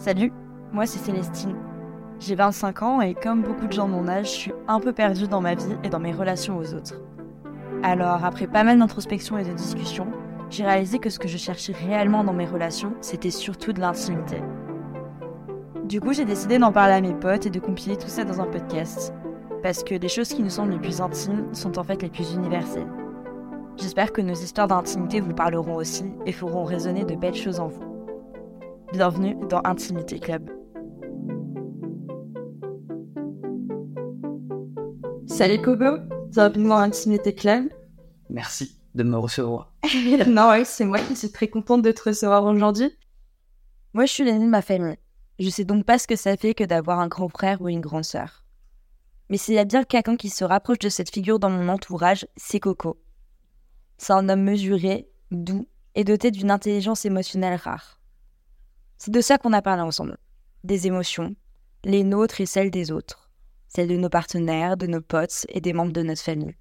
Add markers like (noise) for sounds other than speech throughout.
Salut, moi c'est Célestine. J'ai 25 ans et comme beaucoup de gens de mon âge, je suis un peu perdue dans ma vie et dans mes relations aux autres. Alors, après pas mal d'introspection et de discussion, j'ai réalisé que ce que je cherchais réellement dans mes relations, c'était surtout de l'intimité. Du coup, j'ai décidé d'en parler à mes potes et de compiler tout ça dans un podcast. Parce que les choses qui nous semblent les plus intimes sont en fait les plus universelles. J'espère que nos histoires d'intimité vous parleront aussi et feront résonner de belles choses en vous. Bienvenue dans Intimité Club. Salut Kobo, bienvenue dans Intimité Club. Merci de me recevoir. (laughs) non, ouais, c'est moi qui suis très contente de te recevoir aujourd'hui. Moi, je suis l'aînée de ma famille. Je sais donc pas ce que ça fait que d'avoir un grand frère ou une grande sœur. Mais s'il y a bien quelqu'un qui se rapproche de cette figure dans mon entourage, c'est Coco. C'est un homme mesuré, doux et doté d'une intelligence émotionnelle rare. C'est de ça qu'on a parlé ensemble. Des émotions, les nôtres et celles des autres. Celles de nos partenaires, de nos potes et des membres de notre famille.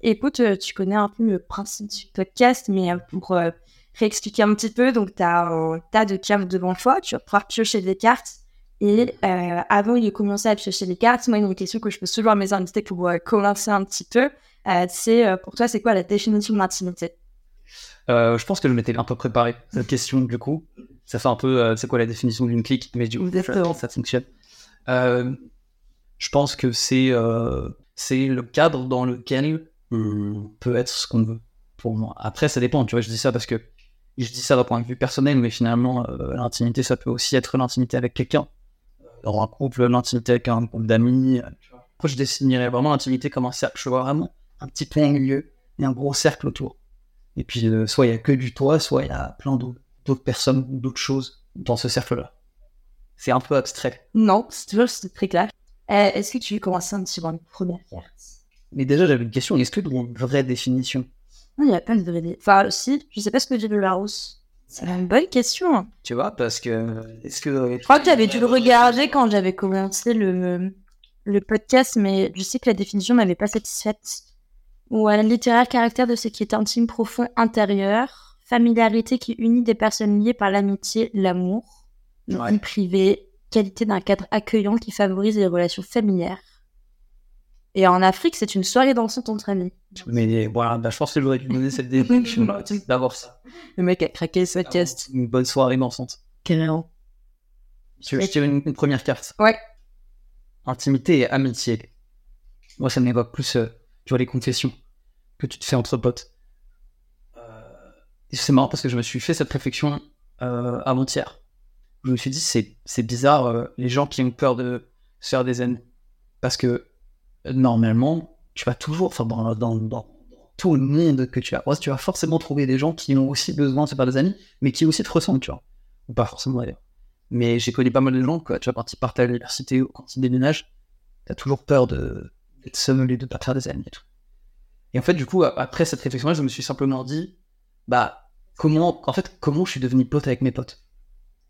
Écoute, euh, tu connais un peu le principe du podcast, mais euh, pour euh, réexpliquer un petit peu, donc tu as un tas de cartes devant toi, tu vas pouvoir piocher des cartes. Et avant de commencer à piocher des cartes, moi, une question que je pose toujours à mes invités pour commencer un petit peu, c'est pour toi, c'est quoi la définition de l'intimité? Je pense que je m'étais un peu préparé cette question, du coup ça fait un peu, euh, c'est quoi la définition d'une clique, mais du coup, ça, fonctionne. Euh, je pense que c'est euh, c'est le cadre dans lequel on peut être ce qu'on veut. Pour moi. Après, ça dépend. Tu vois, je dis ça parce que je dis ça d'un point de vue personnel, mais finalement, l'intimité, ça peut aussi être l'intimité avec quelqu'un. Dans un couple, l'intimité avec un groupe d'amis. Après, je définirais vraiment l'intimité comme un cercle. Je vois vraiment un petit point au milieu et un gros cercle autour. Et puis, soit il y a que du toit, soit il y a plein d'autres d'autres personnes ou d'autres choses dans ce cercle-là. C'est un peu abstrait. Non, c'est toujours très clair. Euh, est-ce que tu veux commencer un petit peu une première Mais déjà, j'avais une question. Est-ce que tu as une vraie définition? Non, il n'y a pas de vraie définition. Enfin, si, je sais pas ce que j'ai de Larousse. C'est une bonne question. Tu vois, parce que. Est-ce que. Je crois que tu avais dû le regarder quand j'avais commencé le, le podcast, mais je sais que la définition m'avait pas satisfaite. Ou un littéraire caractère de ce qui est intime, profond, intérieur familiarité qui unit des personnes liées par l'amitié, l'amour, une vie privée, qualité d'un cadre accueillant qui favorise les relations familières. Et en Afrique, c'est une soirée dansante entre amis. Mais voilà, bah, je pense que j'aurais dû donner cette définition (laughs) d'avoir ça. Le mec a craqué sa caisse. Une bonne soirée dansante. Carrément. Tu veux je tire une, première carte Ouais. Intimité et amitié. Moi, ça m'évoque plus, euh, tu vois, les confessions que tu te fais entre potes c'est marrant parce que je me suis fait cette réflexion euh, avant-hier. Je me suis dit, c'est, bizarre, euh, les gens qui ont peur de se faire des ennemis. Parce que normalement, tu vas toujours, enfin, dans, dans, dans, tout le monde que tu as, tu vas forcément trouver des gens qui ont aussi besoin de se faire des amis, mais qui aussi te ressemblent, tu vois. Ou pas forcément d'ailleurs. Mais j'ai connu pas mal de gens, quoi. Tu vois, quand ils partent à l'université ou quand ils déménagent, t'as toujours peur d'être seul et de pas faire des amis et tout. Et en fait, du coup, après cette réflexion-là, je me suis simplement dit, bah, comment, en fait, comment je suis devenu pote avec mes potes?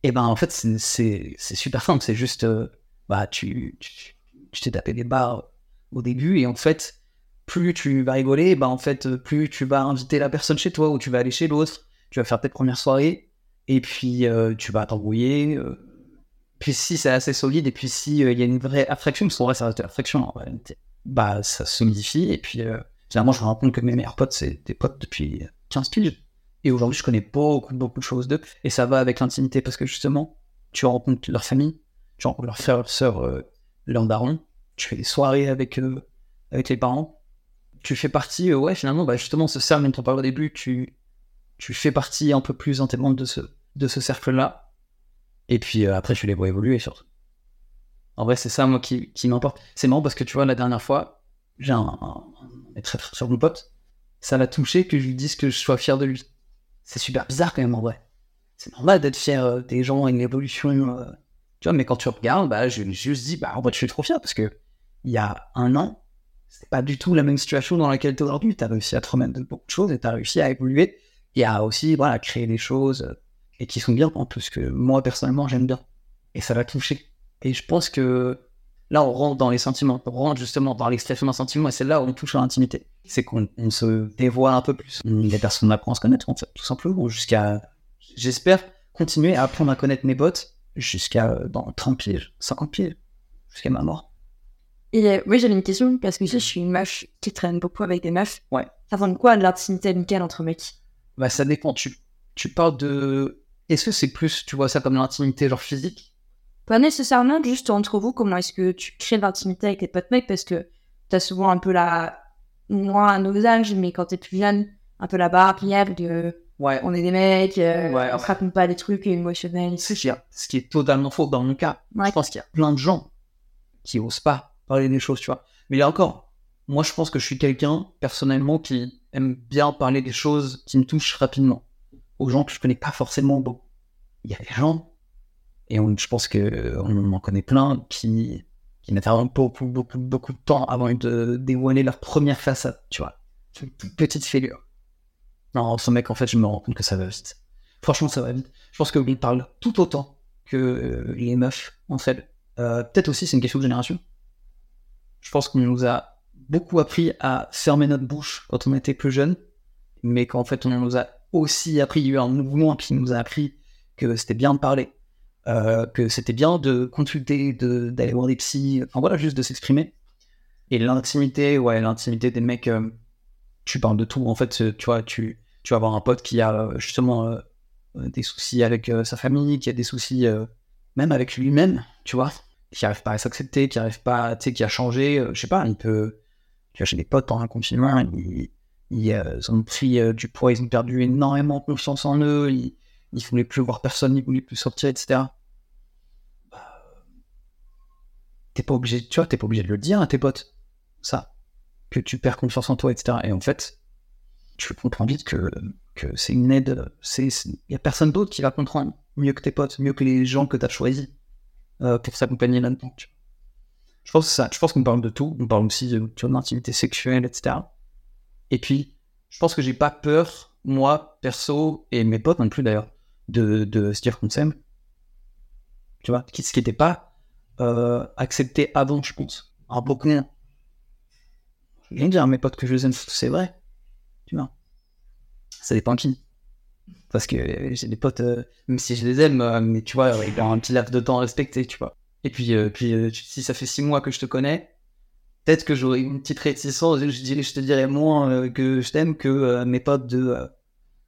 Et eh ben, en fait, c'est super simple. C'est juste, euh, bah, tu t'es tapé des barres au début et en fait, plus tu vas rigoler, bah, en fait, plus tu vas inviter la personne chez toi ou tu vas aller chez l'autre, tu vas faire tes premières soirées et puis euh, tu vas t'embrouiller. Euh. puis si c'est assez solide et puis si il y a une vraie attraction, parce qu'en vrai, ça reste attraction bah, ça se modifie et puis finalement, je me rends compte que mes meilleurs potes, c'est des potes depuis 15 piges. Et aujourd'hui, je connais beaucoup, beaucoup de choses d'eux. Et ça va avec l'intimité parce que justement, tu rencontres leur famille, tu rencontres leurs frères, leurs sœurs, euh, leurs tu fais des soirées avec, eux, avec les parents. Tu fais partie, euh, ouais, finalement, bah, justement, ce cercle dont on parlait au début, tu, tu fais partie un peu plus intégrante de ce, de ce cercle-là. Et puis euh, après, tu les vois évoluer surtout. En vrai, c'est ça, moi, qui, qui m'importe. C'est marrant parce que tu vois, la dernière fois, j'ai un, un, un, très très cher pote. Ça l'a touché que je lui dise que je sois fier de lui c'est super bizarre quand même en vrai. C'est normal d'être fier euh, des gens et une évolution. Euh, tu vois, mais quand tu regardes, bah, je me juste dit, bah, en fait, je suis trop fier parce que il y a un an, c'est pas du tout la même situation dans laquelle tu es aujourd'hui. Tu as réussi à te remettre de beaucoup de choses et tu as réussi à évoluer et à aussi voilà, créer des choses euh, et qui sont bien en plus que moi personnellement j'aime bien. Et ça va toucher. Et je pense que là, on rentre dans les sentiments, on rentre justement dans l'expression d'un sentiment et c'est là où on touche à l'intimité c'est qu'on se dévoile un peu plus. Les personnes apprennent à se connaître, en fait, tout simplement, jusqu'à, j'espère, continuer à apprendre à connaître mes potes jusqu'à euh, dans 30 pieds, 50 pieds, jusqu'à ma mort. Et euh, oui, j'avais une question parce que je suis une meuf qui traîne beaucoup avec des meufs. Ouais. Ça ressemble quoi à l'intimité amicale entre mecs? Bah, ça dépend. Tu, tu parles de. Est-ce que c'est plus, tu vois ça comme l'intimité genre physique? Pas nécessairement, juste entre vous, comment est-ce que tu crées de l'intimité avec tes potes mecs Parce que t'as souvent un peu la. Moins à nos âges, mais quand t'es plus jeune, un peu la barrière de. Ouais. On est des mecs, euh, Ouais, on se raconte pas des trucs émotionnels. C'est ce ce qui est totalement faux dans mon cas. Ouais. Je pense qu'il y a plein de gens qui osent pas parler des choses, tu vois. Mais là encore, moi je pense que je suis quelqu'un personnellement qui aime bien parler des choses qui me touchent rapidement aux gens que je connais pas forcément beaucoup. Il y a des gens et je pense que euh, en connaît plein qui qui mettent beaucoup de temps avant de dévoiler leur première façade, tu vois. Petite fêlure. Non, ce mec en fait, je me rends compte que ça va vite. Franchement, ça va vite. Je pense qu'il parle tout autant que euh, les meufs, en fait. Euh, Peut-être aussi, c'est une question de génération. Je pense qu'on nous a beaucoup appris à fermer notre bouche quand on était plus jeune, mais qu'en fait, on nous a aussi appris, il y a eu un mouvement qui nous a appris que c'était bien de parler, euh, que c'était bien de consulter, d'aller voir des psys, enfin voilà, juste de s'exprimer. Et l'intimité, ouais, l'intimité des mecs, euh, tu parles de tout. En fait, euh, tu vois, tu, tu vas avoir un pote qui a justement des soucis avec sa famille, qui a des soucis même avec lui-même, tu vois, qui arrive pas à s'accepter, qui arrive pas, tu sais, qui a changé, je sais pas, il peut, tu vois, j'ai des potes pendant un confinement, ils, ils, euh, ils ont pris du poids, ils ont perdu énormément de confiance en eux, ils, ils voulaient plus voir personne, ils voulaient plus sortir, etc. Bah, T'es pas obligé, tu vois, t'es pas obligé de le dire à tes potes, ça, que tu perds confiance en toi, etc. Et en fait, tu comprends vite que, que c'est une aide, il y a personne d'autre qui va comprendre mieux que tes potes, mieux que les gens que tu as choisis euh, pour s'accompagner là-dedans. Je pense que ça, je pense qu'on parle de tout. On parle aussi de, d'intimité sexuelle, etc. Et puis, je pense que j'ai pas peur, moi, perso, et mes potes non plus d'ailleurs, de, de se dire qu'on s'aime. Tu vois, ce qui n'était pas euh, accepté avant, je pense. Alors, beaucoup. Je viens de dire à mes potes que je les aime, c'est vrai. Tu vois. Ça dépend qui. Parce que j'ai des potes, euh, même si je les aime, euh, mais tu vois, il y a un petit laps de temps à respecter, tu vois. Et puis, euh, puis euh, si ça fait six mois que je te connais, peut-être que j'aurais une petite réticence, je, te dirais moins euh, que je t'aime que euh, mes potes de, euh,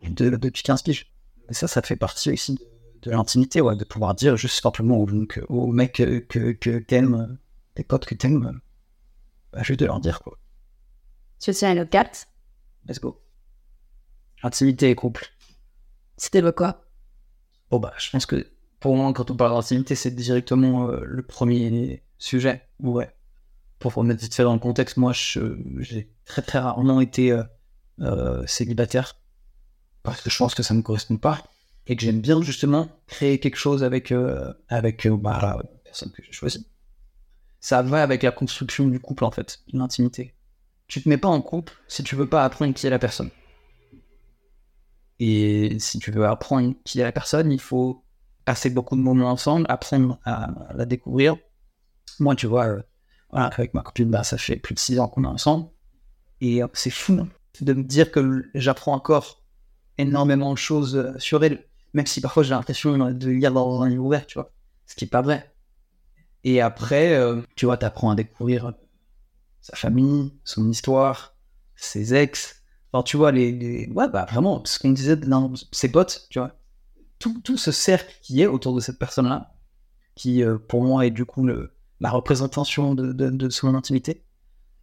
de, depuis 15 piges. Mais ça, ça fait partie aussi de, l'intimité, ouais, de pouvoir dire juste simplement aux, donc, aux mecs que, que t'aimes, tes potes que t'aimes, bah, juste de leur dire, quoi. Tu tiens à notre carte Let's go. Intimité et couple. C'était le quoi? Bon, bah, je pense que pour moi, quand on parle d'intimité, c'est directement euh, le premier sujet. Ouais. Pour remettre vite fait dans le contexte, moi, je- j'ai très très rarement été euh, euh, célibataire. Parce que je pense que ça ne me correspond pas. Et que j'aime bien justement créer quelque chose avec, euh, avec euh, bah, la personne que j'ai choisie. Ça va avec la construction du couple, en fait, l'intimité. Tu te mets pas en couple si tu veux pas apprendre qui est la personne. Et si tu veux apprendre qui est la personne, il faut passer beaucoup de moments ensemble, apprendre à la découvrir. Moi, tu vois, euh, avec ma copine, bah, ça fait plus de six ans qu'on est ensemble. Et euh, c'est fou de me dire que j'apprends encore énormément de choses euh, sur elle, même si parfois j'ai l'impression de lire dans un livre ouvert, tu vois. Ce qui est pas vrai. Et après, euh, tu vois, t'apprends à découvrir sa famille, son histoire, ses ex, Enfin, tu vois, les, Ouais, bah vraiment, ce qu'on disait dans ses potes, tu vois. Tout, tout ce cercle qui est autour de cette personne-là, qui euh, pour moi est du coup le, la représentation de, de, de son intimité,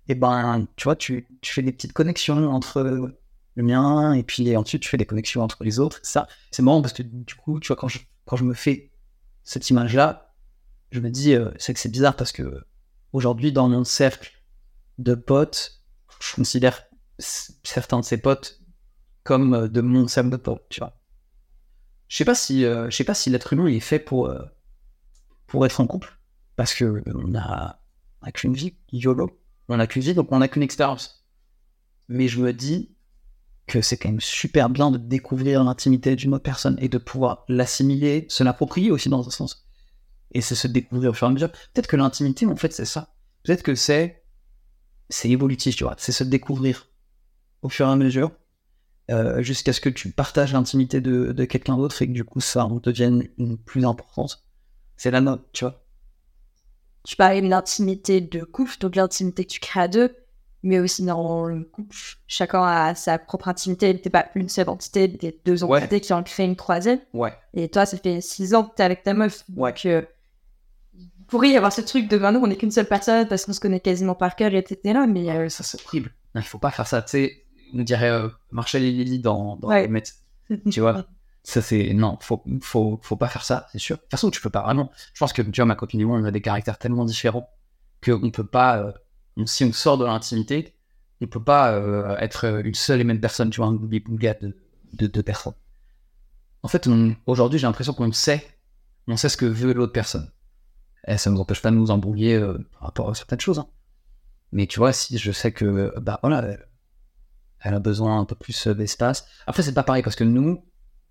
et ben, tu vois, tu, tu fais des petites connexions entre euh, le mien, et puis ensuite tu fais des connexions entre les autres. Ça, c'est marrant parce que du coup, tu vois, quand je, quand je me fais cette image-là, je me dis, euh, c'est que c'est bizarre parce que aujourd'hui, dans mon cercle de potes, je considère certains de ses potes comme euh, de mon cercle de potes, tu vois. Je sais pas si, euh, sais pas si l'être humain il est fait pour, pour être en couple, parce que on a, a qu'une vie, YOLO, on a qu'une vie, donc on a qu'une expérience. Mais je me dis que c'est quand même super bien de découvrir l'intimité d'une autre personne et de pouvoir l'assimiler, se l'approprier aussi dans un sens. Et c'est se découvrir au fur et à mesure. Peut-être que l'intimité, en fait, c'est ça. Peut-être que c'est c'est évolutif, tu vois. C'est se découvrir au fur et à mesure, euh, jusqu'à ce que tu partages l'intimité de, de quelqu'un d'autre et que du coup ça en devienne une plus importante. c'est la note, tu vois. Tu parlais de l'intimité de couple, donc l'intimité que tu crées à deux, mais aussi dans le couple, chacun a sa propre intimité. T'es pas une seule entité, t'es deux Ouais. entités qui en créent une troisième. Ouais. Et toi, ça fait six ans que t'es avec ta meuf. Ouais. Donc, euh, il pourrait y avoir ce truc de maintenant, on n'est qu'une seule personne parce qu'on se connaît quasiment par cœur, etc. Mais euh, Ça, c'est horrible. Non, il faut pas faire ça. Tu sais, nous dirait euh, Marshall et Lily dans, dans Ouais. Tu vois Ça, c'est. Non, faut, faut, faut pas faire ça, c'est sûr. De toute façon, tu peux pas vraiment. Je pense que, tu vois, ma copine et moi, on a des caractères tellement différents qu'on peut pas. Euh, si on sort de l'intimité, on peut pas euh, être une seule et même personne, tu vois, un bouli-boulga de, de deux personnes. En fait, aujourd'hui, j'ai l'impression qu'on sait. On sait ce que veut l'autre personne. Et ça nous empêche pas de nous embrouiller euh, par rapport à certaines choses. hein. Mais tu vois, si je sais que, euh, bah voilà, elle, a besoin un peu plus euh, d'espace. Après, c'est pas pareil parce que nous,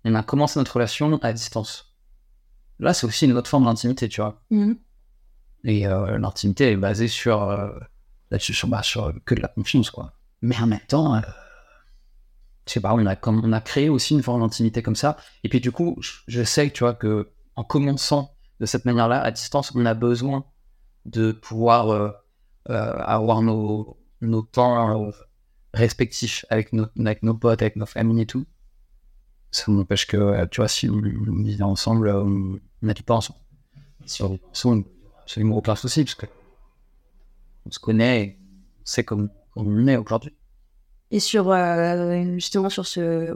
on a commencé notre relation à distance. Là, c'est aussi une autre forme d'intimité, tu vois. Mhm. Et euh, l'intimité est basée sur, euh, sur, que de la confiance, quoi. Mais en même temps, euh, je sais pas, on a, on a créé aussi une forme d'intimité comme ça. Et puis, du coup, je, sais, tu vois, que en commençant de cette manière-là, à distance, on a besoin de pouvoir euh, euh, avoir nos, nos temps euh, respectifs avec nos, avec nos potes, avec nos familles et tout. Ça n'empêche que, tu vois, si on, on vivait ensemble, on n'habite pas ensemble. Si on vit ensemble, absolument aucun parce que on se connaît et on sait comme, on est aujourd'hui. Et sur euh, justement sur ce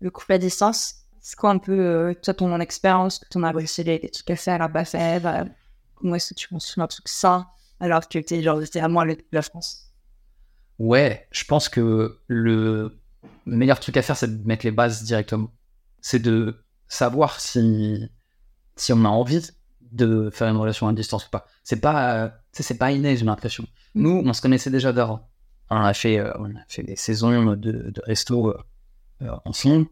le couple à distance, c'est quoi un peu euh, toi ton expérience, ton réussi des des trucs à faire, à pas faire, euh, comment est-ce que tu construis un truc sain alors que t'es genre c'était à moi le- la France? Ouais, je pense que le, le meilleur truc à faire, c'est de mettre les bases directement. C'est de savoir si, si on a envie de faire une relation à distance ou pas. C'est pas, euh, tu c'est pas inné, j'ai l'impression. Mm. Nous, on se connaissait déjà d'avant. On a fait, euh, on a fait des saisons de, de resto euh, euh, ensemble.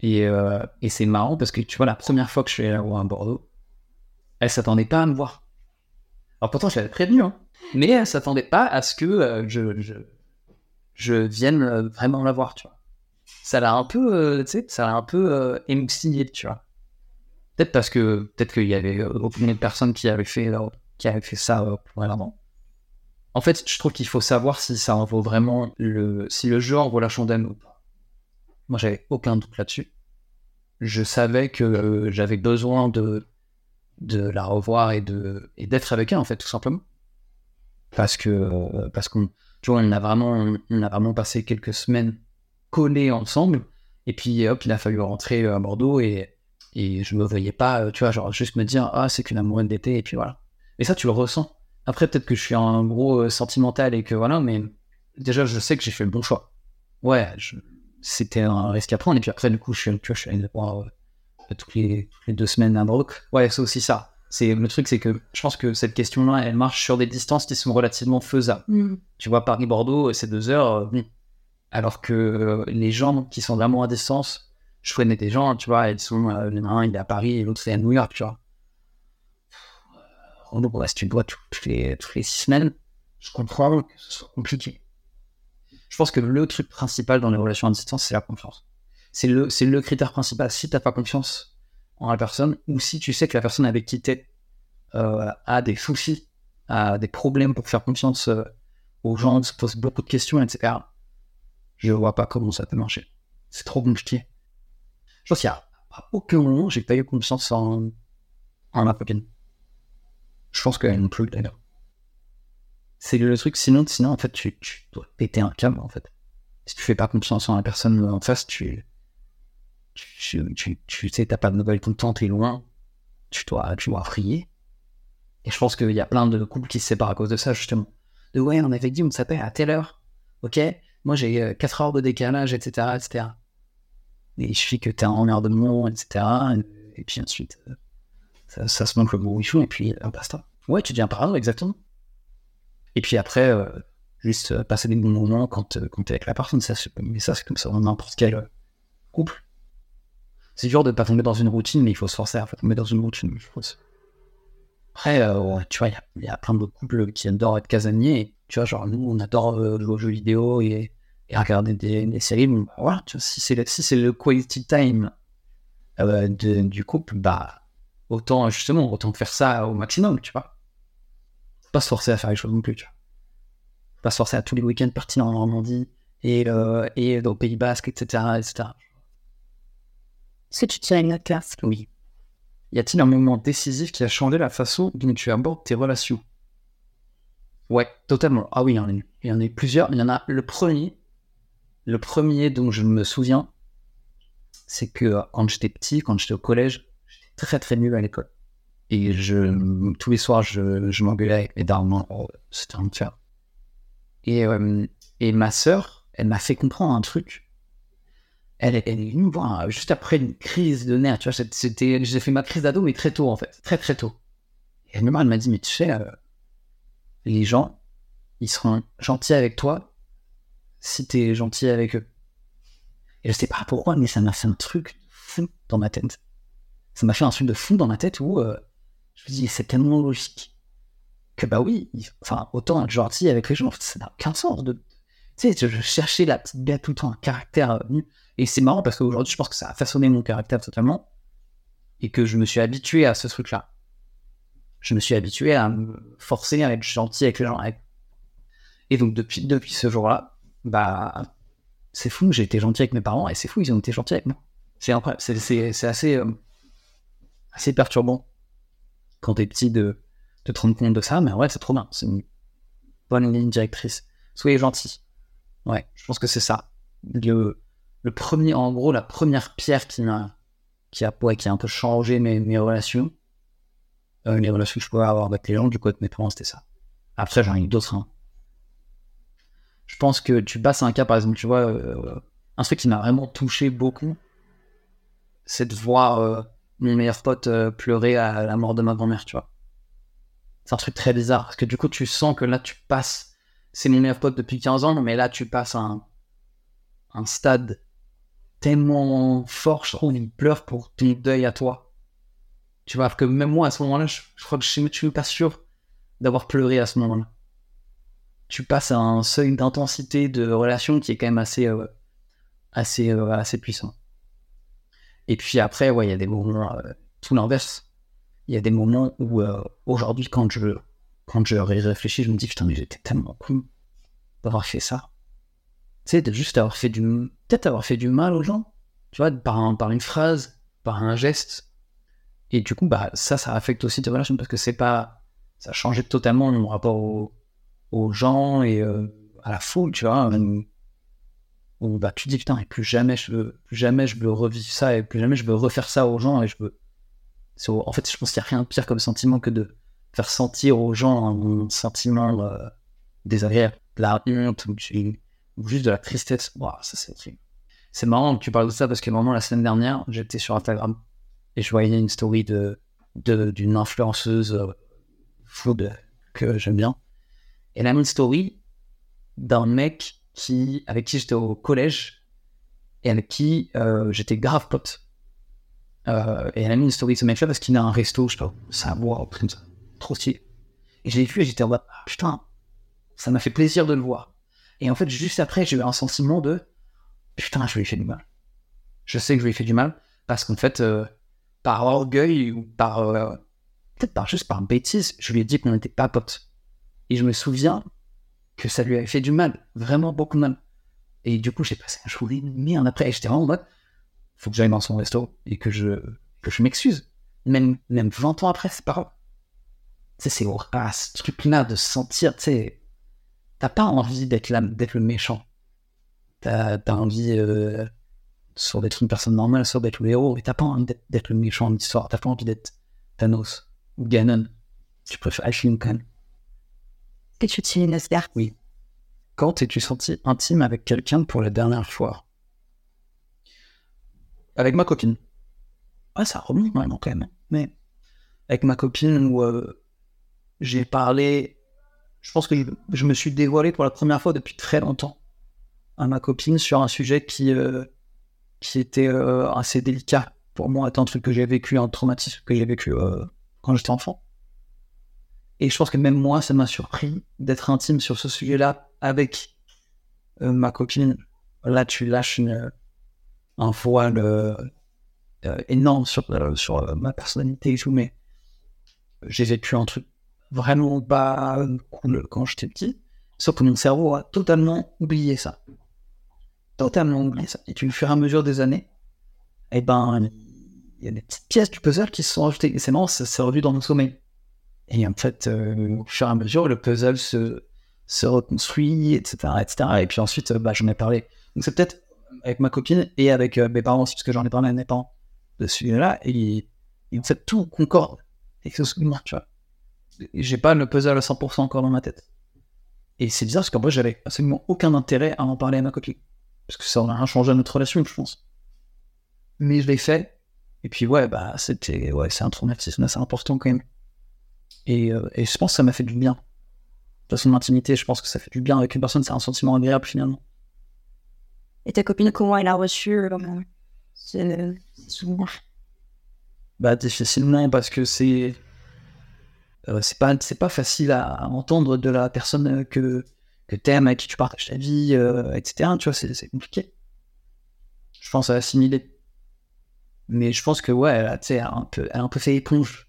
Et, euh, et c'est marrant parce que tu vois, la première fois que je suis allé la voir à Bordeaux, elle s'attendait pas à me voir. Alors pourtant, je l'avais prévenu, hein. mais elle s'attendait pas à ce que je, je, je vienne vraiment la voir, tu vois. Ça l'a un peu, tu sais, ça l'a un peu émoustillé, tu vois. Peut-être parce que, peut-être qu'il y avait aucune personne qui avait fait, qui avait fait ça euh, pour elle avant. En fait, je trouve qu'il faut savoir si ça en vaut vraiment le, si le en vaut la chandelle ou pas. Moi, j'avais aucun doute là-dessus. Je savais que euh, j'avais besoin de, de la revoir et et d'être avec elle, en fait, tout simplement. Parce que, euh, parce qu'on, tu vois, on a vraiment, on a vraiment passé quelques semaines collés ensemble. Et puis, hop, il a fallu rentrer à Bordeaux et, et je me voyais pas, euh, tu vois, genre juste me dire, ah, c'est qu'une amoureuse d'été, et puis voilà. Et ça, tu le ressens. Après, peut-être que je suis un gros euh, sentimental et que voilà, mais déjà, je sais que j'ai fait le bon choix. Ouais, je- c'était un risque à prendre. Et puis après, du coup, je suis, tu vois, je suis allé le voir euh, toutes, les, toutes les deux semaines à Bordeaux. Ouais, c'est aussi ça. C'est, le truc, c'est que je pense que cette question-là, elle marche sur des distances qui sont relativement faisables. Tu vois, Paris-Bordeaux, c'est deux heures. euh. Alors que euh, les gens qui sont vraiment à distance, je connais des gens, tu vois, ils sont, euh, un, il est à Paris et l'autre, c'est à New York, tu vois. Tu le dois tout- toutes les, toutes les six semaines, je comprends que ce soit compliqué. Je pense que le truc principal dans les relations à distance, c'est la confiance. C'est le, le critère principal. Si t'as pas confiance en la personne, ou si tu sais que la personne avec qui t'es euh, a des soucis, a des problèmes pour faire confiance euh, aux gens, se pose beaucoup de questions, etc. Je vois pas comment ça peut marcher. C'est trop compliqué. Je pense qu'il y a à aucun moment j'ai pas eu confiance en, en ma copine. Je pense qu'elle non plus d'ailleurs. C'est le truc, sinon, sinon en fait, tu, dois péter un câble en fait. Si tu fais pas confiance en la personne en face, tu, tu, tu, tu sais, t'as pas de nouvelles tout le temps, t'es loin, tu dois, tu dois frier. Et je pense qu'il y a plein de couples qui se séparent à cause de ça, justement. De ouais, on avait dit, on s'appelle à telle heure, ok Moi, j'ai 4 heures de décalage, etc., etc. Et il suffit que t'aies un emmerdement, etc. Et puis ensuite, euh, ça, ça se manque le bourrichon, et puis euh, basta. Ouais, tu deviens parano, exactement. Et puis après, euh, juste euh, passer des bons moments quand, quand t'es avec la personne, ça, mais ça, c'est comme ça dans n'importe quel couple. C'est dur de pas tomber dans une routine, mais il faut se forcer à pas tomber dans une routine. Après, tu vois, il y a- plein de couples qui adorent être casaniers. tu vois, genre, nous, on adore jouer aux jeux vidéo et, et regarder des, séries. Bah, tu vois, si c'est le, si le quality time du couple, bah, autant justement, autant faire ça au maximum, tu vois. Pas se forcer à faire les choses non plus, tu vois. Pas se forcer à tous les week-ends partir en Normandie et, euh, et au Pays Basque, etc., etc. Est-ce que tu tiens une autre classe? Oui. Y a-t-il un moment décisif qui a changé la façon dont tu abordes tes relations? Ouais, totalement. Ah oui, il y en a, il y en a plusieurs. Il y en a le premier. Le premier dont je me souviens, c'est que euh, quand j'étais petit, quand j'étais au collège, très très nul à l'école. Et je, tous les soirs, je, je m'engueulais avec mes. Oh, c'était un enfer. Et, euh, et ma sœur, elle m'a fait comprendre un truc. Elle, est venue voir euh, juste après une crise de nerfs. Tu vois, c'était, j'ai fait ma crise d'ado, mais très tôt en fait, très très tôt. Et elle m'a dit, mais tu sais, les gens, ils seront gentils avec toi si t'es gentil avec eux. Et je sais pas pourquoi, mais ça m'a fait un truc fou dans ma tête. Ça m'a fait un truc de fou dans ma tête où euh, je me dis, c'est tellement logique que bah oui, enfin, autant être gentil avec les gens, ça n'a aucun sens. De... Tu sais, je cherchais la petite bête tout le temps, un caractère. Euh, et c'est marrant parce qu'aujourd'hui, je pense que ça a façonné mon caractère totalement et que je me suis habitué à ce truc-là je me suis habitué à me forcer à être gentil avec les gens. Et donc depuis, depuis ce jour-là, bah c'est fou, j'ai été gentil avec mes parents et c'est fou, ils ont été gentils avec moi. C'est c'est assez, euh, assez perturbant quand t'es petit de, de te rendre compte de ça, mais ouais, c'est trop bien. C'est une bonne ligne directrice. Soyez gentil. Ouais, je pense que c'est ça. Le, le premier, en gros, la première pierre qui m'a qui a, qui a un peu changé mes, mes relations, euh, les relations que je pouvais avoir avec les gens, du coup, avec mes parents, c'était ça. Après, j'en ai d'autres. Hein. Je pense que tu passes un cas, par exemple, tu vois, euh, un truc qui m'a vraiment touché beaucoup, c'est de voir euh, mon meilleur pote pleurer à la mort de ma grand-mère, tu vois. C'est un truc très bizarre, parce que du coup, tu sens que là, tu passes. C'est mon meilleur pote depuis 15 ans, mais là, tu passes un, un stade tellement fort, je trouve, il pleure pour ton deuil à toi. Tu vois, que même moi, à ce moment-là, je, crois que je ne suis pas sûr d'avoir pleuré à ce moment-là. Tu passes à un seuil d'intensité de relation qui est quand même assez, euh, assez, euh, assez puissant. Et puis après, ouais, il y a des moments, euh, tout l'inverse. Il y a des moments où, aujourd'hui, quand je, quand je réfléchis, je me dis, putain, mais j'étais tellement con d'avoir fait ça. Tu sais, de juste avoir fait du, peut-être avoir fait du mal aux gens. Tu vois, par, par une phrase, par un geste, et du coup, bah, ça, ça affecte aussi tes relations parce que c'est pas. Ça changé totalement mon rapport aux, gens et euh, à la foule, tu vois. Où bah, tu dis, putain, et plus jamais je veux, plus jamais je veux revivre ça et plus jamais je veux refaire ça aux gens et je veux. En fait, je pense qu'il n'y a rien de pire comme sentiment que de faire sentir aux gens un sentiment euh, désagréable, de la honte ou, juste de la tristesse. ça, c'est. C'est marrant que tu parles de ça parce que vraiment la semaine dernière, j'étais sur Instagram et je voyais une story de d'une influenceuse euh, que j'aime bien. Elle a une story d'un mec avec qui j'étais au collège et avec qui euh, j'étais grave pote. Euh, et elle a mis une story de ce mec-là parce qu'il a un resto, je sais pas, ça, wow, comme ça, trop stylé. Et j'ai vu et j'étais en mode, ah, putain, ça m'a fait plaisir de le voir. Et en fait, juste après, j'ai eu un sentiment de, putain, je lui ai fait du mal. Je sais que je lui ai fait du mal parce qu'en fait, par orgueil ou par. Euh, peut-être par juste par bêtise, je lui ai dit qu'on n'était pas potes. Et je me souviens que ça lui avait fait du mal, vraiment beaucoup de mal. Et du coup, j'ai passé un jour de merde après. Et j'étais vraiment en mode, faut que j'aille dans son resto et que je, que je m'excuse. Même, même 20 ans après, c'est pas grave. Tu sais, c'est ah, ce truc-là de sentir, tu sais, t'as pas envie d'être le méchant. T'as as envie euh, d'être une personne normale, sur d'être le héros, et t'as pas envie d'être le méchant de l'histoire, t'as pas envie d'être Thanos ou Ganon. Tu préfères Ash Lincoln. Que tu utilises Oui. Quand t'es-tu senti intime avec quelqu'un pour la dernière fois? Avec ma copine. Ah, ça remonte vraiment quand même. Mais avec ma copine où euh, j'ai parlé, je pense que je, me suis dévoilé pour la première fois depuis très longtemps à ma copine sur un sujet qui, euh, qui était euh, assez délicat pour moi, étant un truc que j'ai vécu, un traumatisme que j'ai vécu quand j'étais enfant. Et je pense que même moi, ça m'a surpris d'être intime sur ce sujet-là avec euh, ma copine. Là, tu lâches une, un voile euh, énorme sur, euh, euh, ma personnalité et tout, mais j'ai vécu un truc vraiment pas cool quand j'étais petit. Sauf que mon cerveau a totalement oublié ça. Totalement oublié ça. Et puis, au fur et à mesure des années, eh ben, il y a des petites pièces du puzzle qui se sont rajoutées. Et c'est marrant, ça s'est revu dans mon sommeil. Et en fait, euh, au fur et à mesure, le puzzle se, se reconstruit, etc., etc. Et puis ensuite, euh, bah, j'en ai parlé. Donc c'est peut-être avec ma copine et avec euh, mes parents aussi, parce que j'en ai parlé à mes parents de celui-là. Et, en fait, tout concorde avec ce souvenir, tu vois. J'ai pas le puzzle à 100% encore dans ma tête. Et c'est bizarre parce qu'en vrai, j'avais absolument aucun intérêt à en parler à ma copine. Parce que ça aurait rien changé à notre relation, je pense. Mais je l'ai fait. Et puis, ouais, bah, c'était, ouais, c'est un traumatisme assez important quand même. Et, euh, et je pense que ça m'a fait du bien. De toute façon, l'intimité, je pense que ça fait du bien avec une personne, c'est un sentiment agréable finalement. Et ta copine, comment elle a reçu euh, ce, souvenir? Bah, difficilement parce que c'est. euh, c'est pas, pas facile à, à entendre de la personne euh, que, que t'aimes, avec qui tu partages ta vie, euh, etc. Tu vois, c'est, compliqué. Je pense à assimiler. Mais je pense que, ouais, elle a, elle un peu, elle a un peu fait éponge.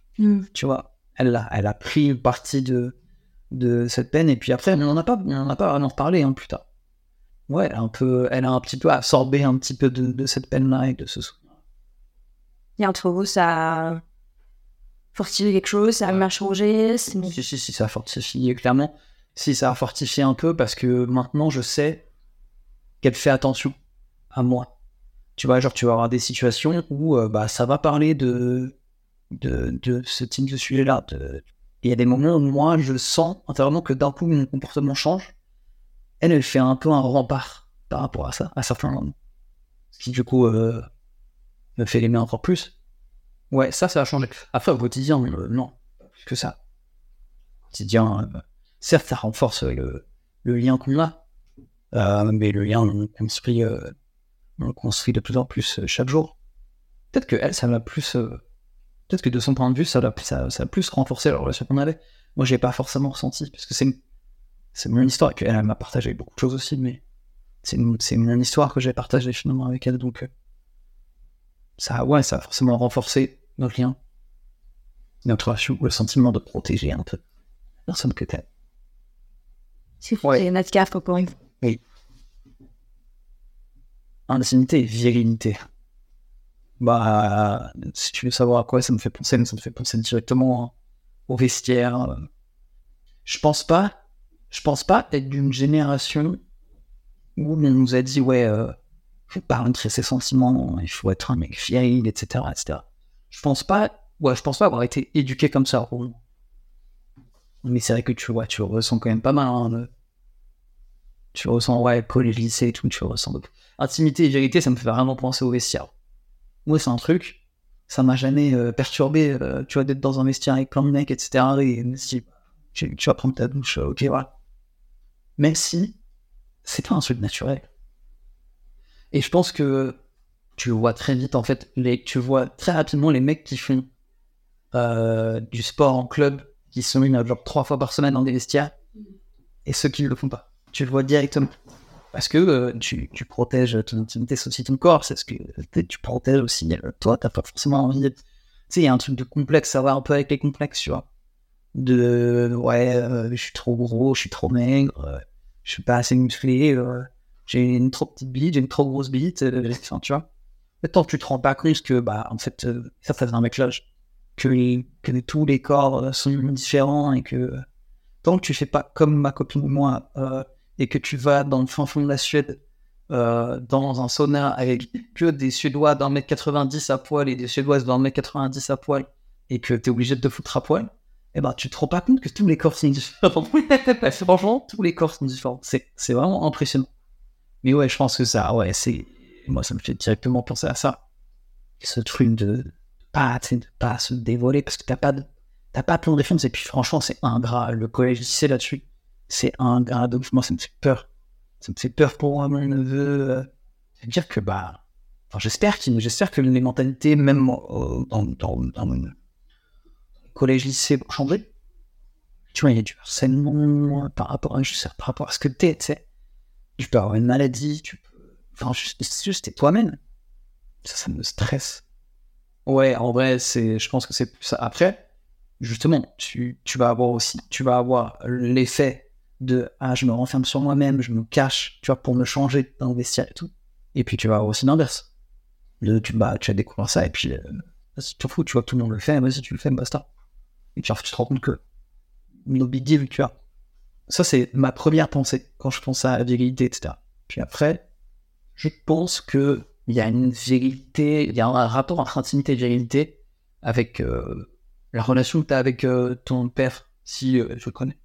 tu vois, elle a, elle a pris une partie de, de cette peine, et puis après, on n'en a pas, on en a pas vraiment reparlé hein, plus tard. Ouais, elle a un peu, elle a un petit peu absorbé un petit peu de, de cette peine-là et de ce souvenir. Et entre vous, ça a fortifié quelque chose, ça m'a changé. Si, si, si, ça a fortifié, clairement. Si, ça a fortifié un peu parce que maintenant, je sais qu'elle fait attention à moi. Tu vois, genre, tu vas avoir des situations où euh, bah, ça va parler de, de, ce type de sujet-là. Il y a des moments où moi, je sens intérieurement que d'un coup, mon comportement change. Elle, elle fait un peu un rempart par rapport à ça, à certains moments. Ce qui, du coup, euh, me fait l'aimer encore plus. Ouais, ça, ça a changé. Après, au quotidien, euh, non, que ça. Au quotidien, euh, certes, ça renforce le, lien qu'on a, mais le lien, on construit, on construit de plus en plus chaque jour. Peut-être que elle, ça l'a plus. Peut-être que de son point de vue, ça l'a ça, ça a plus renforcé la relation qu'on avait. Moi, j'ai pas forcément ressenti, parce que c'est c'est mon histoire, et qu'elle elle m'a partagé beaucoup de choses aussi, mais c'est c'est mon histoire que j'ai partagée finalement avec elle, donc euh, ça, ouais, ça a forcément renforcé notre lien, notre relation, le sentiment de protéger un peu la personne que t'aimes. C'est Ouais. c'est notre gaffe encore une fois. Intimité et virilité. Bah, si tu veux savoir à quoi ça me fait penser, ça me fait penser directement au vestiaire. euh. Je pense pas, je pense pas être d'une génération où on nous a dit, ouais, euh, faut pas montrer ses sentiments, il faut être un mec viril, etc., etc. Je pense pas, ouais, je pense pas avoir été éduqué comme ça. Mais c'est vrai que tu vois, tu ressens quand même pas mal. hein, le- Tu ressens, ouais, collège, lycée et tout, tu ressens intimité et vérité, ça me fait vraiment penser au vestiaire. Moi, c'est un truc, ça m'a jamais euh, perturbé, euh, tu vois, d'être dans un vestiaire avec plein de mecs, etc. Et tu, tu vas prendre ta douche, euh, ok, voilà. Même si c'est pas un truc naturel. Et je pense que tu vois très vite, en fait, les, tu vois très rapidement les mecs qui font du sport en club, qui se mettent genre trois fois par semaine dans des vestiaires, et ceux qui ne le font pas. Tu le vois directement. Parce que euh, tu, protèges ton intimité, c'est aussi ton corps, c'est ce que tu protèges aussi. euh, toi, t'as pas forcément envie. Tu sais, il y a un truc de complexe, ça va un peu avec les complexes, tu vois. De ouais, euh, je suis trop gros, je suis trop maigre, je suis pas assez musclé, j'ai une trop petite bite, j'ai une trop grosse bite, (laughs) tu vois. Mais tant que tu te rends pas compte que, bah, en fait, ça, ça un mec l'âge, que, que tous les corps sont différents et que tant que tu fais pas comme ma copine ou moi, et que tu vas dans le fin fond de la Suède, euh, dans un sauna avec que des Suédois d'un mètre 90 à poil et des Suédoises d'un mètre 90 à poil, et que tu es obligé de te foutre à poil, eh ben, tu te rends pas compte que tous les corps sont différents. (laughs) Franchement, tous les corps sont différents. C'est, vraiment impressionnant. Mais ouais, je pense que ça, ouais, c'est. Moi, ça me fait directement penser à ça. Ce truc de pas, de pas se dévoiler parce que t'as pas de, t'as pas plein de références. Et puis, franchement, c'est ingrat. Le collège lycée là-dessus, c'est ingrat. Donc, moi, ça me fait peur. Ça me fait peur pour mon neveu. euh, C'est-à-dire que, bah, j'espère j'espère que les mentalités, même euh, dans, dans, collège lycée, vont changer. Tu vois, il y a du harcèlement par rapport à, je par rapport à ce que t'es, tu sais. Tu peux avoir une maladie, tu peux. Enfin, juste, juste toi-même. Ça, ça me stresse. Ouais, en vrai, je pense que c'est plus ça. Après, justement, tu, tu vas avoir aussi, tu vas avoir l'effet de ah, je me renferme sur moi-même, je me cache, tu vois, pour me changer d'investir et tout. Et puis tu vas aussi l'inverse. Tu, bah, tu vas découvrir ça et puis tu t'en fous, tu vois tout le monde le fait, vas-y, tu le fais, basta. Et puis tu te rends compte que no big deal, tu vois. Ça, c'est ma première pensée quand je pense à la virilité, etc. Puis après, je pense que il y a une virilité, il y a un rapport entre intimité et virilité avec euh, la relation que tu as avec euh, ton père, si euh, je le connais.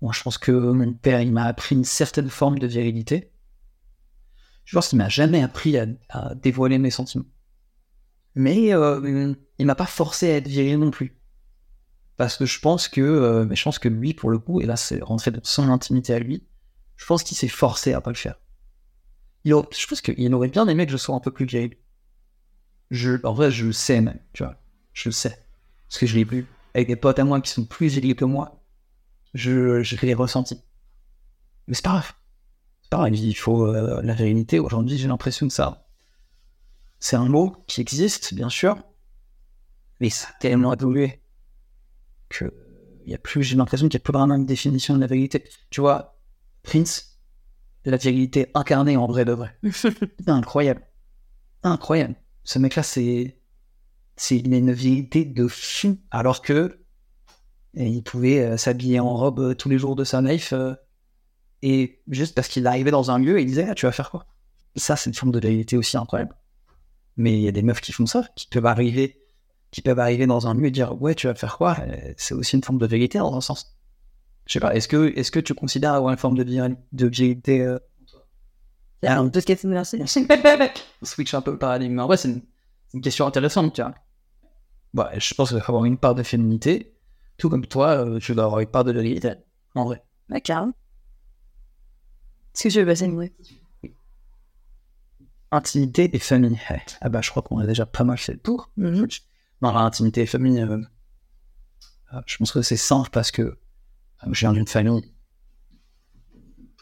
Moi, je pense que mon père, il m'a appris une certaine forme de virilité. Je pense qu'il m'a jamais appris à, dévoiler mes sentiments. Mais euh, il m'a pas forcé à être viril non plus. Parce que je pense que, euh, mais je pense que lui, pour le coup, et là, c'est rentré dans son intimité à lui, je pense qu'il s'est forcé à pas le faire. Il je pense qu'il aurait bien aimé que je sois un peu plus viril. Je, en vrai, je le sais même, tu vois. Je le sais. Parce que je l'ai vu avec des potes à moi qui sont plus virils que moi. Je, je l'ai ressenti. Mais c'est pas grave. C'est pas grave. Il faut euh, la virilité. Aujourd'hui, j'ai l'impression que ça. C'est un mot qui existe, bien sûr. Mais ça a tellement évolué que y a plus, j'ai l'impression qu'il n'y a plus vraiment une définition de la vérité. Tu vois, Prince, la virilité incarnée en vrai de vrai. (laughs) Incroyable. Incroyable. Ce mec-là, c'est. C'est il a une virilité de fou. Alors que. Il pouvait euh, s'habiller en robe euh, tous les jours de sa life. Euh, et juste parce qu'il arrivait dans un lieu et il disait ah, Tu vas faire quoi? Ça, c'est une forme de virilité aussi incroyable. Mais il y a des meufs qui font ça, qui peuvent arriver qui peuvent arriver dans un lieu et dire ouais tu vas faire quoi? C'est aussi une forme de vérité dans un sens. Je sais pas est-ce que est-ce que tu considères avoir une forme de, vir de vérité euh... Alors, deux questions on switch un peu le paradigme. En vrai c'est une, une, question intéressante tu vois. Bah, je pense qu'il avoir une part de féminité tout comme toi euh, tu dois avoir une part de vérité en vrai. D'accord est-ce que je vais passer une vraie intimité et famille. Ah bah je crois qu'on a déjà pas mal fait le tour. Mm -hmm dans l'intimité et famille, euh, euh, je pense que c'est simple parce que euh, je viens d'une famille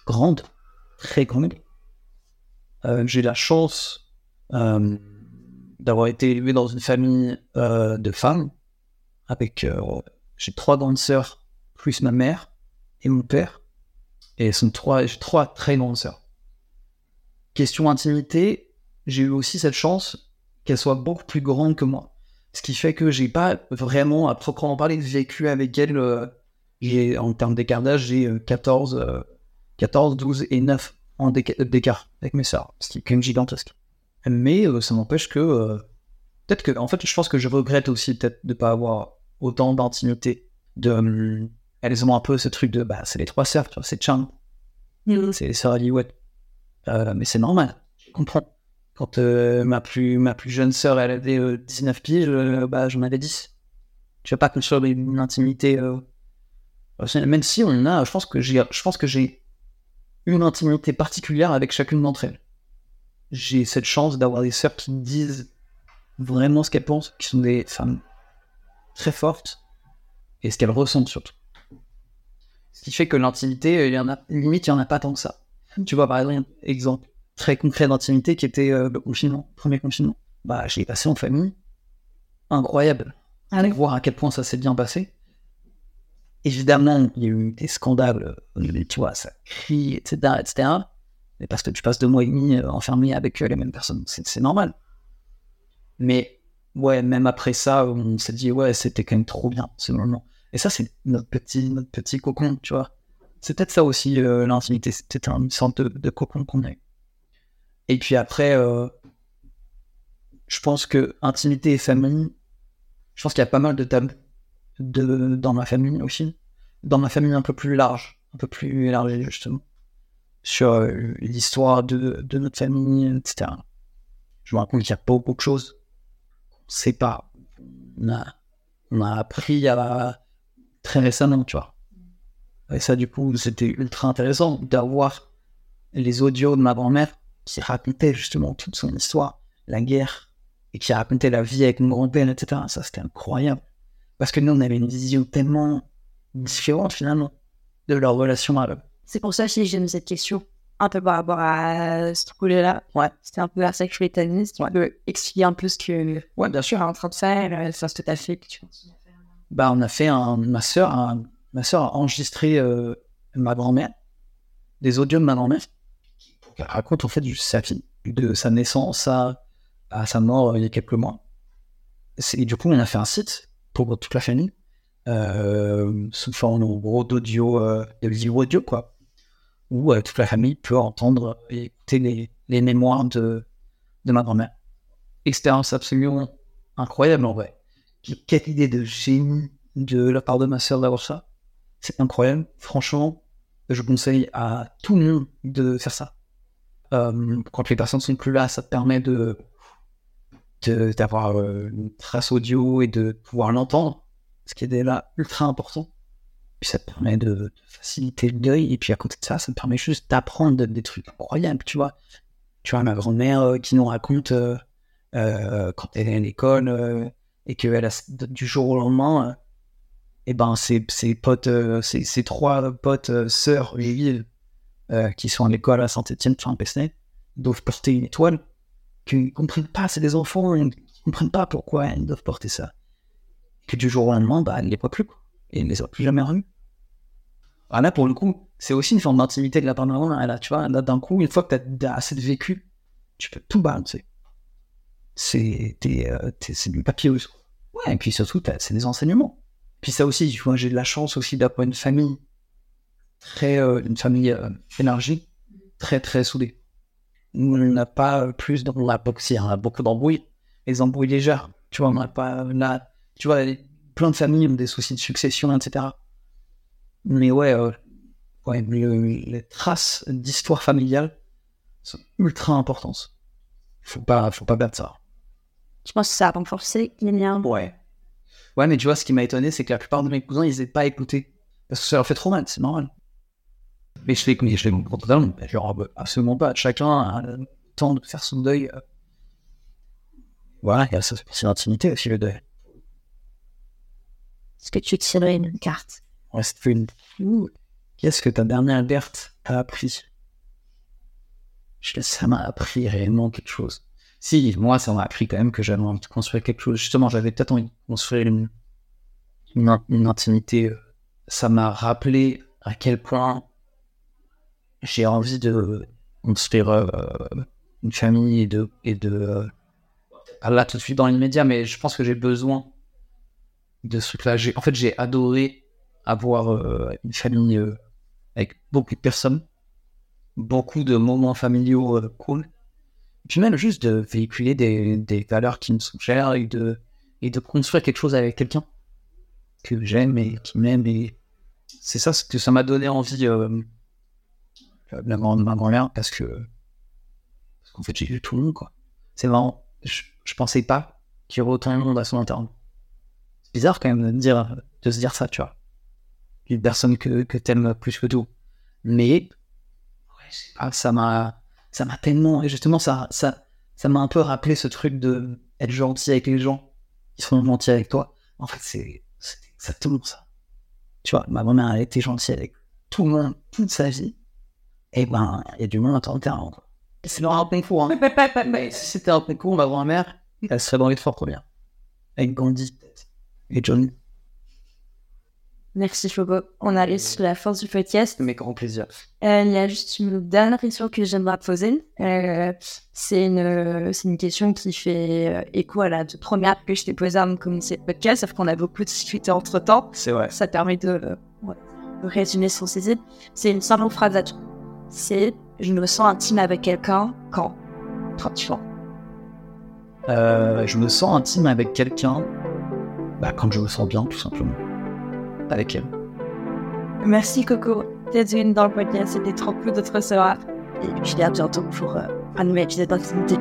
grande, très grande. Euh, j'ai la chance d'avoir été élevé dans une famille de femmes avec j'ai trois grandes sœurs plus ma mère et mon père et sont trois j'ai trois très grandes sœurs. Question intimité, j'ai eu aussi cette chance qu'elles soient beaucoup plus grandes que moi. Ce qui fait que j'ai pas vraiment, à proprement parler, vécu avec elle. Euh, en termes d'écart d'âge, j'ai 14, euh, 14, 12 et 9 en d'écart avec mes sœurs, ce qui est quand même gigantesque. Mais euh, ça m'empêche que. euh, peut-être que. En fait, je pense que je regrette aussi peut-être de pas avoir autant d'intimité. De, hum, elles ont un peu ce truc de. Bah, c'est les trois sœurs, c'est Chan. Mhm. C'est les sœurs Aliouette. Euh, mais c'est normal, je comprends. Quand euh, ma, plus, ma plus jeune sœur, elle avait euh, 19 piges, euh, bah, j'en avais 10. Tu vas pas construire une intimité. euh, même si on a, je pense que j'ai, je pense que j'ai une intimité particulière avec chacune d'entre elles. J'ai cette chance d'avoir des sœurs qui me disent vraiment ce qu'elles pensent, qui sont des femmes très fortes et ce qu'elles ressentent surtout. Ce qui fait que l'intimité, il y en a, limite, il y en a pas tant que ça. Tu vois, par exemple, exemple très concret d'intimité qui était euh, le confinement, premier confinement. Bah, je l'ai passé en famille. Incroyable. Allez voir à quel point ça s'est bien passé. Évidemment, il y a eu des scandales, euh, tu vois, ça crie, etc., etc. Mais parce que tu passes deux mois et demi euh, enfermé avec les mêmes personnes, c'est normal. Mais ouais, même après ça, on s'est dit ouais, c'était quand même trop bien ce moment. Et ça, c'est notre petit, notre petit cocon, tu vois. C'est peut-être ça aussi euh, l'intimité, peut-être une sorte de, de cocon qu'on a eu. Et puis après, euh, je pense que intimité et famille, je pense qu'il y a pas mal de tabous de, dans ma famille aussi. Dans ma famille un peu plus large, un peu plus élargie justement, sur euh, l'histoire de, de, notre famille, etc. Je me rends compte qu'il y a beaucoup de choses sait pas. On a, on a appris à, très récemment, tu vois. Et ça, du coup, c'était ultra intéressant d'avoir les audios de ma grand-mère qui racontait justement toute son histoire, la guerre, et qui racontait la vie avec mon grand-père, etc. Ça, c'était incroyable. Parce que nous, on avait une vision tellement différente, finalement, de leur relation à eux. C'est pour ça que j'aime cette question. Un peu par rapport à ce projet-là. Ouais. C'était un peu vers ça que je voulais t'amener. Si tu Ouais. peux expliquer un peu ce que Ouais, bien tu es en train de faire, euh, enfin, ce que tu as fait, que tu bah, on a fait un, ma a- ma sœur a enregistré euh, ma grand-mère, des audios de ma grand-mère, pour qu'elle raconte en fait juste sa vie, de sa naissance à, à sa mort euh, il y a quelques mois. Et du coup, on a fait un site pour toute la famille, euh, sous forme en gros d'audio, de vidéo audio quoi, où euh, toute la famille peut entendre et écouter les, mémoires de, ma grand-mère. Expérience absolument incroyable en vrai. Quelle idée de génie de la part de ma sœur d'avoir ça. C'est incroyable. Franchement, je conseille à tout le monde de faire ça. Euh, quand les personnes sont plus là, ça te permet de d'avoir euh, une trace audio et de pouvoir l'entendre, ce qui est déjà ultra important. Puis ça permet de, faciliter le deuil. Et puis à côté de ça, ça te permet juste d'apprendre de- des trucs incroyables, tu vois. Tu vois, ma grand-mère euh, qui nous raconte euh, euh, quand elle est à l'école et qu'elle a du jour au lendemain, et ben ses, ses potes, ses, ses trois potes sœurs juives qui sont à l'école à Saint-Etienne, enfin Pesnet, doivent porter une étoile, qu'ils ne comprennent pas, c'est des enfants, ils ne comprennent pas pourquoi ils doivent porter ça. Que du jour au lendemain, bah, elle ne les voit plus. Et ne les a plus jamais revus. Ah, là, pour le coup, c'est aussi une forme d'intimité de la part de la maman, là, tu vois, là, d'un coup, une fois que tu as, assez de vécu, tu peux tout balancer. C'est euh, du papier aussi. Ouais, et puis surtout, c'est des enseignements. Puis ça aussi, tu vois, j'ai de la chance aussi d'avoir une famille très, euh, une famille euh, élargie, très très soudée. On n'a pas euh, plus, de- on a beaucoup, si, on a beaucoup d'embrouilles, les embrouilles légères. Tu vois, on n'a pas là, tu vois, les- plein de familles ont des soucis de succession, etc. Mais ouais, euh, ouais, le- les traces d'histoire familiale sont ultra importantes. Faut pas, faut pas perdre ça. Je pense que ça a renforcé les liens. Ouais. Ouais, mais tu vois, ce qui m'a étonné, c'est que la plupart de mes cousins, ils n'aient pas écouté. Parce que ça leur fait trop mal, c'est normal. Mais je les je comprends totalement. Genre, bah, absolument pas. Chacun a le temps de faire son deuil. euh. Voilà, ça, c'est l'intimité aussi, le deuil. Que tu tirerais une carte? Qu'est-ce que ta dernière alerte t'a appris? Ça m'a appris réellement quelque chose. Si, moi, ça m'a appris quand même que j'avais envie de construire quelque chose. Justement, j'avais peut-être envie de construire une, une, in- une intimité. euh. Ça m'a rappelé à quel point j'ai envie de construire euh, une famille et de. Et de euh, pas là, tout de suite dans l'immédiat, mais je pense que j'ai besoin de ce truc-là. En fait, j'ai adoré avoir euh, une famille euh, avec beaucoup de personnes, beaucoup de moments familiaux euh, cool. Puis même juste de véhiculer des, des valeurs qui me sont chères et de, et de construire quelque chose avec quelqu'un que j'aime et qui m'aime. Et c'est ça ce que ça m'a donné envie la grand- ma grand-mère parce que parce qu'en fait j'ai eu tout le monde quoi. C'est marrant. Je, je pensais pas qu'il y aurait autant de monde à son enterrement. Bizarre quand même de, dire, de se dire ça, tu vois une personne que, que t'aimes plus que tout. Mais ouais, pas, ça m'a ça m'a tellement et justement ça ça ça m'a un peu rappelé ce truc de être gentil avec les gens qui sont gentils avec toi. En fait, c'est exactement ça. Tu vois, ma grand-mère a été gentille avec tout le monde toute sa vie. Et ben, il y a du monde à terrain. quoi. C'est leur un concours. Hein. Mais si c'était un concours, ma grand-mère, elle serait dans les trois premières. Avec Gandhi peut-être. Et Johnny. Merci Fogo. On arrive sur la fin du podcast. Mais grand plaisir. Euh, il y a juste une dernière question que j'aimerais poser. Euh, c'est une, c'est une question qui fait euh, écho à la première que je t'ai posée avant de commencer le podcast, sauf qu'on a beaucoup discuté entre temps. C'est vrai. Ça permet de, euh, ouais, de résumer son saisie. C'est une simple phrase à tout. C'est je me sens intime avec quelqu'un quand Quand tu vois. Euh, je me sens intime avec quelqu'un bah, quand je me sens bien, tout simplement. Avec elle. Merci Coco d'être venue dans le podcast. C'était trop cool de te recevoir. Et je te dis à bientôt pour euh, un nouvel épisode d'intimité.